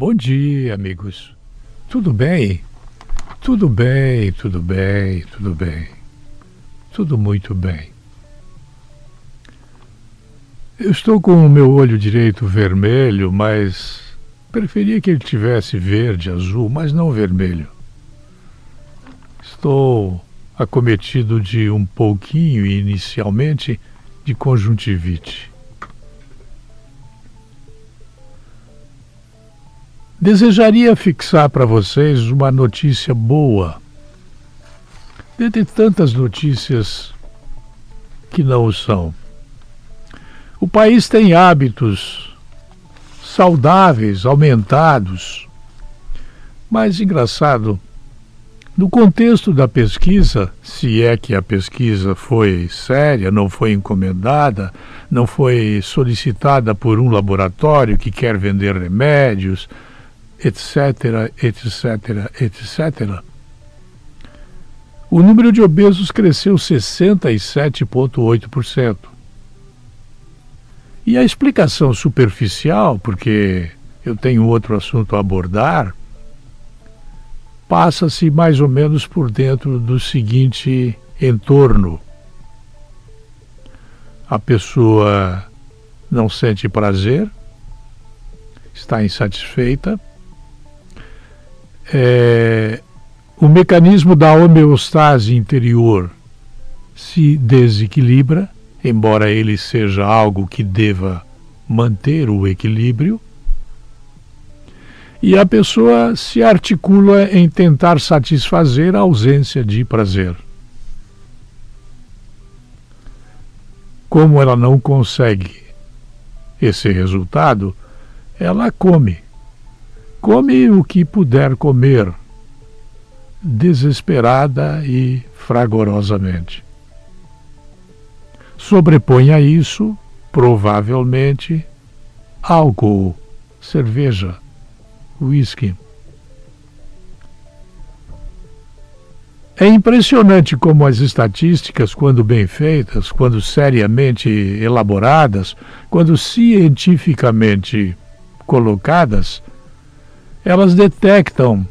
Bom dia, amigos. Tudo bem? Tudo bem, tudo bem, tudo bem. Tudo muito bem. Eu estou com o meu olho direito vermelho, mas preferia que ele tivesse verde, azul, mas não vermelho. Estou acometido de um pouquinho, inicialmente, de conjuntivite. Desejaria fixar para vocês uma notícia boa, dentre tantas notícias que não o são. O país tem hábitos saudáveis, aumentados, mas engraçado, no contexto da pesquisa, se é que a pesquisa foi séria, não foi encomendada, não foi solicitada por um laboratório que quer vender remédios, etc., etc., etc., o número de obesos cresceu 67,8%. E a explicação superficial, porque eu tenho outro assunto a abordar, passa-se mais ou menos por dentro do seguinte entorno. A pessoa não sente prazer, está insatisfeita, é, o mecanismo da homeostase interior se desequilibra, embora ele seja algo que deva manter o equilíbrio, e a pessoa se articula em tentar satisfazer a ausência de prazer. Como ela não consegue esse resultado, ela come Come o que puder comer, desesperada e fragorosamente. Sobrepõe a isso, provavelmente, álcool, cerveja, uísque. É impressionante como as estatísticas, quando bem feitas, quando seriamente elaboradas, quando cientificamente colocadas, elas detectam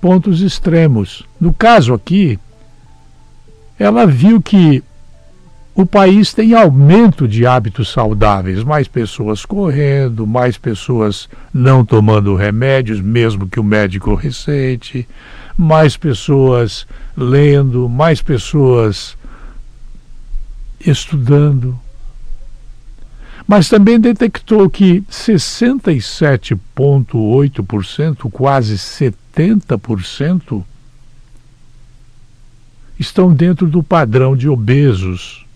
pontos extremos. No caso aqui, ela viu que o país tem aumento de hábitos saudáveis, mais pessoas correndo, mais pessoas não tomando remédios, mesmo que o médico receite, mais pessoas lendo, mais pessoas estudando mas também detectou que 67,8%, quase 70%, estão dentro do padrão de obesos.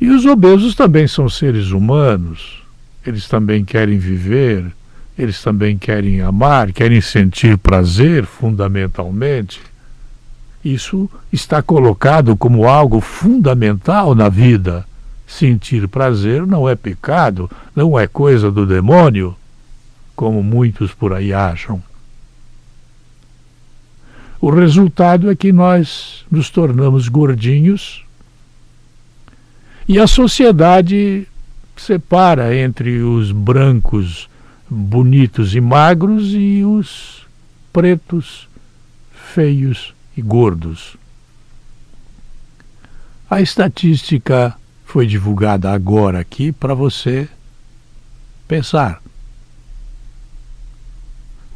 E os obesos também são seres humanos, eles também querem viver, eles também querem amar, querem sentir prazer, fundamentalmente. Isso está colocado como algo fundamental na vida sentir prazer não é pecado, não é coisa do demônio, como muitos por aí acham. O resultado é que nós nos tornamos gordinhos e a sociedade separa entre os brancos bonitos e magros e os pretos feios e gordos. A estatística foi divulgada agora aqui para você pensar.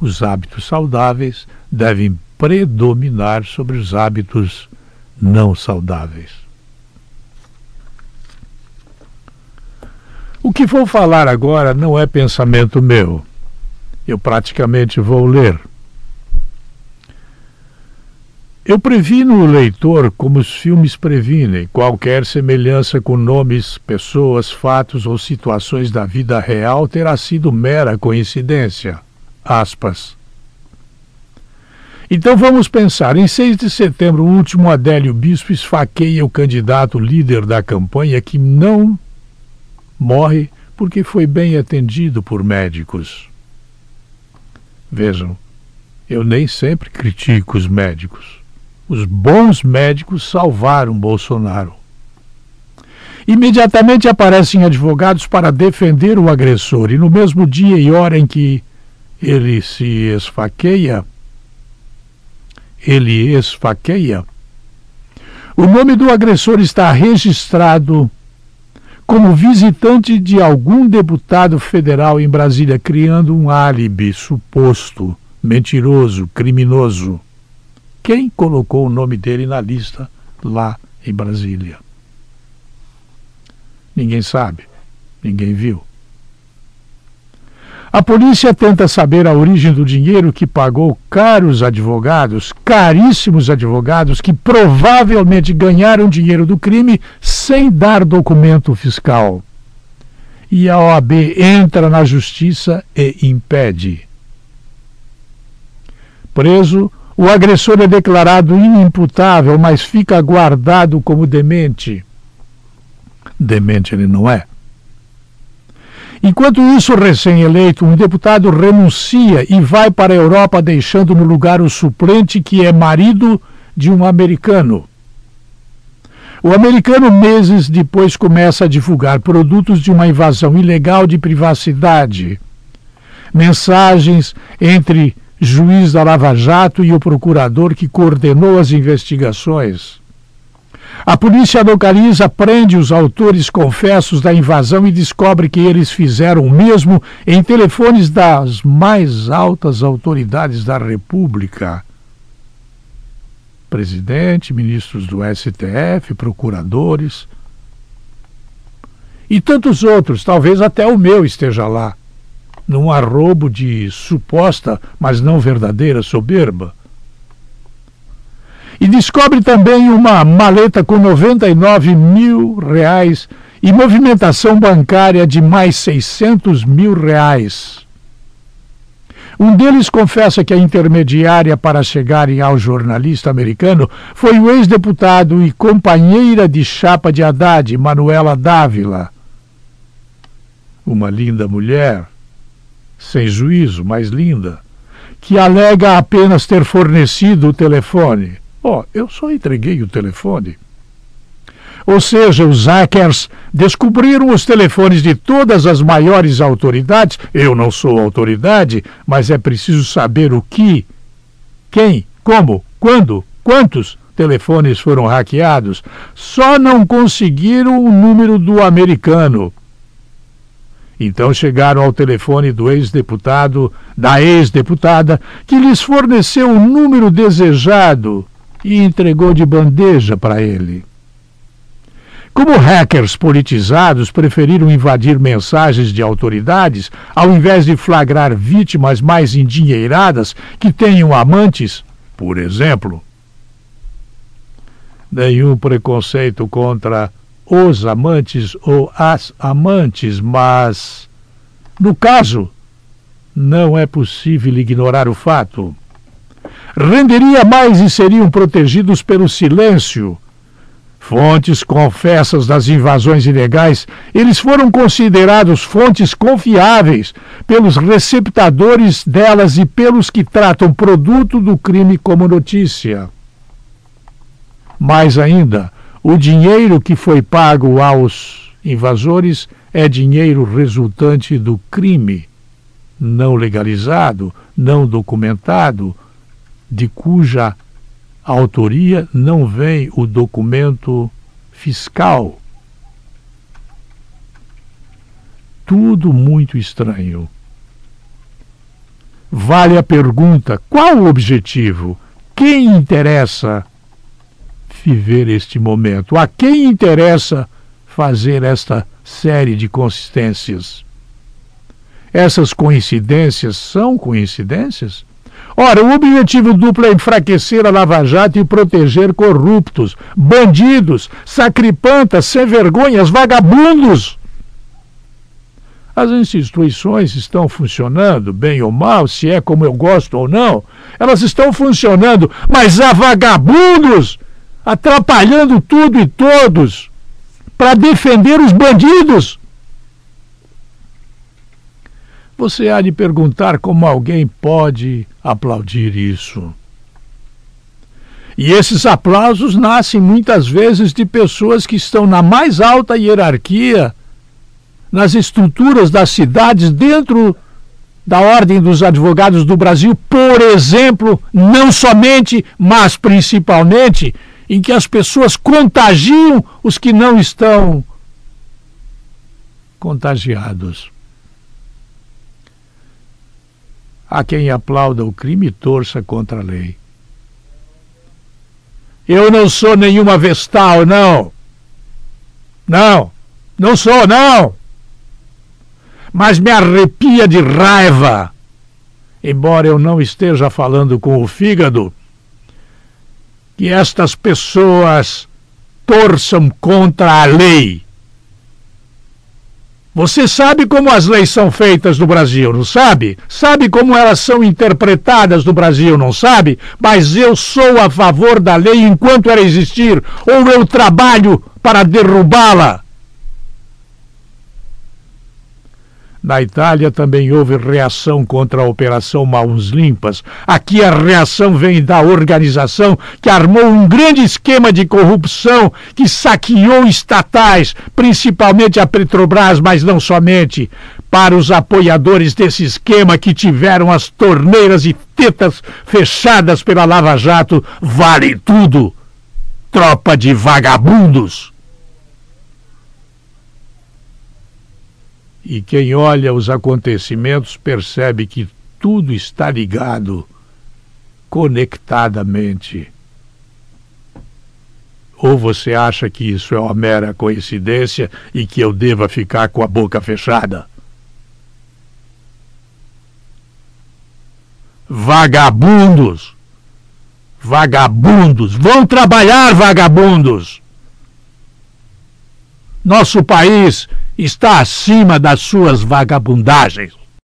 Os hábitos saudáveis devem predominar sobre os hábitos não saudáveis. O que vou falar agora não é pensamento meu. Eu praticamente vou ler. Eu previno o leitor como os filmes previnem qualquer semelhança com nomes, pessoas, fatos ou situações da vida real terá sido mera coincidência. Aspas. Então vamos pensar. Em 6 de setembro, o último Adélio Bispo esfaqueia o candidato líder da campanha que não morre porque foi bem atendido por médicos. Vejam, eu nem sempre critico os médicos. Os bons médicos salvaram Bolsonaro. Imediatamente aparecem advogados para defender o agressor, e no mesmo dia e hora em que ele se esfaqueia, ele esfaqueia, o nome do agressor está registrado como visitante de algum deputado federal em Brasília, criando um álibi suposto, mentiroso, criminoso. Quem colocou o nome dele na lista lá em Brasília? Ninguém sabe, ninguém viu. A polícia tenta saber a origem do dinheiro que pagou caros advogados, caríssimos advogados, que provavelmente ganharam dinheiro do crime sem dar documento fiscal. E a OAB entra na justiça e impede. Preso, o agressor é declarado inimputável, mas fica guardado como demente. Demente ele não é. Enquanto isso, recém-eleito, um deputado renuncia e vai para a Europa, deixando no lugar o suplente, que é marido de um americano. O americano, meses depois, começa a divulgar produtos de uma invasão ilegal de privacidade. Mensagens entre juiz da Lava Jato e o procurador que coordenou as investigações. A polícia localiza, prende os autores confessos da invasão e descobre que eles fizeram o mesmo em telefones das mais altas autoridades da República. Presidente, ministros do STF, procuradores. E tantos outros, talvez até o meu esteja lá, num arrobo de suposta, mas não verdadeira soberba e descobre também uma maleta com 99 mil reais e movimentação bancária de mais 600 mil reais. Um deles confessa que a intermediária para chegarem ao jornalista americano foi o ex-deputado e companheira de chapa de Haddad, Manuela Dávila. Uma linda mulher, sem juízo, mas linda, que alega apenas ter fornecido o telefone. Ó, oh, eu só entreguei o telefone. Ou seja, os hackers descobriram os telefones de todas as maiores autoridades. Eu não sou autoridade, mas é preciso saber o que, quem, como, quando, quantos telefones foram hackeados. Só não conseguiram o número do americano. Então chegaram ao telefone do ex-deputado, da ex-deputada, que lhes forneceu o número desejado e entregou de bandeja para ele. Como hackers politizados preferiram invadir mensagens de autoridades ao invés de flagrar vítimas mais endinheiradas que tenham amantes, por exemplo. Nenhum preconceito contra os amantes ou as amantes, mas, no caso, não é possível ignorar o fato renderia mais e seriam protegidos pelo silêncio. Fontes confessas das invasões ilegais, eles foram considerados fontes confiáveis pelos receptadores delas e pelos que tratam produto do crime como notícia. Mais ainda, o dinheiro que foi pago aos invasores é dinheiro resultante do crime, não legalizado, não documentado, de cuja autoria não vem o documento fiscal. Tudo muito estranho. Vale a pergunta: qual o objetivo? Quem interessa viver este momento? A quem interessa fazer esta série de consistências? Essas coincidências são coincidências? Ora, o objetivo duplo é enfraquecer a Lava Jato e proteger corruptos, bandidos, sacripantas, sem vergonhas, vagabundos. As instituições estão funcionando, bem ou mal, se é como eu gosto ou não, elas estão funcionando, mas há vagabundos atrapalhando tudo e todos para defender os bandidos. Você há de perguntar como alguém pode aplaudir isso. E esses aplausos nascem muitas vezes de pessoas que estão na mais alta hierarquia, nas estruturas das cidades, dentro da Ordem dos Advogados do Brasil, por exemplo, não somente, mas principalmente, em que as pessoas contagiam os que não estão contagiados. Há quem aplauda o crime e torça contra a lei. Eu não sou nenhuma vestal, não. Não, não sou, não. Mas me arrepia de raiva. Embora eu não esteja falando com o fígado, que estas pessoas torçam contra a lei. Você sabe como as leis são feitas no Brasil, não sabe? Sabe como elas são interpretadas no Brasil, não sabe? Mas eu sou a favor da lei enquanto ela existir, ou eu trabalho para derrubá-la. Na Itália também houve reação contra a Operação Mãos Limpas. Aqui a reação vem da organização que armou um grande esquema de corrupção que saqueou estatais, principalmente a Petrobras, mas não somente. Para os apoiadores desse esquema que tiveram as torneiras e tetas fechadas pela Lava Jato, vale tudo. Tropa de vagabundos. E quem olha os acontecimentos percebe que tudo está ligado conectadamente. Ou você acha que isso é uma mera coincidência e que eu deva ficar com a boca fechada? Vagabundos! Vagabundos! Vão trabalhar, vagabundos! Nosso país está acima das suas vagabundagens.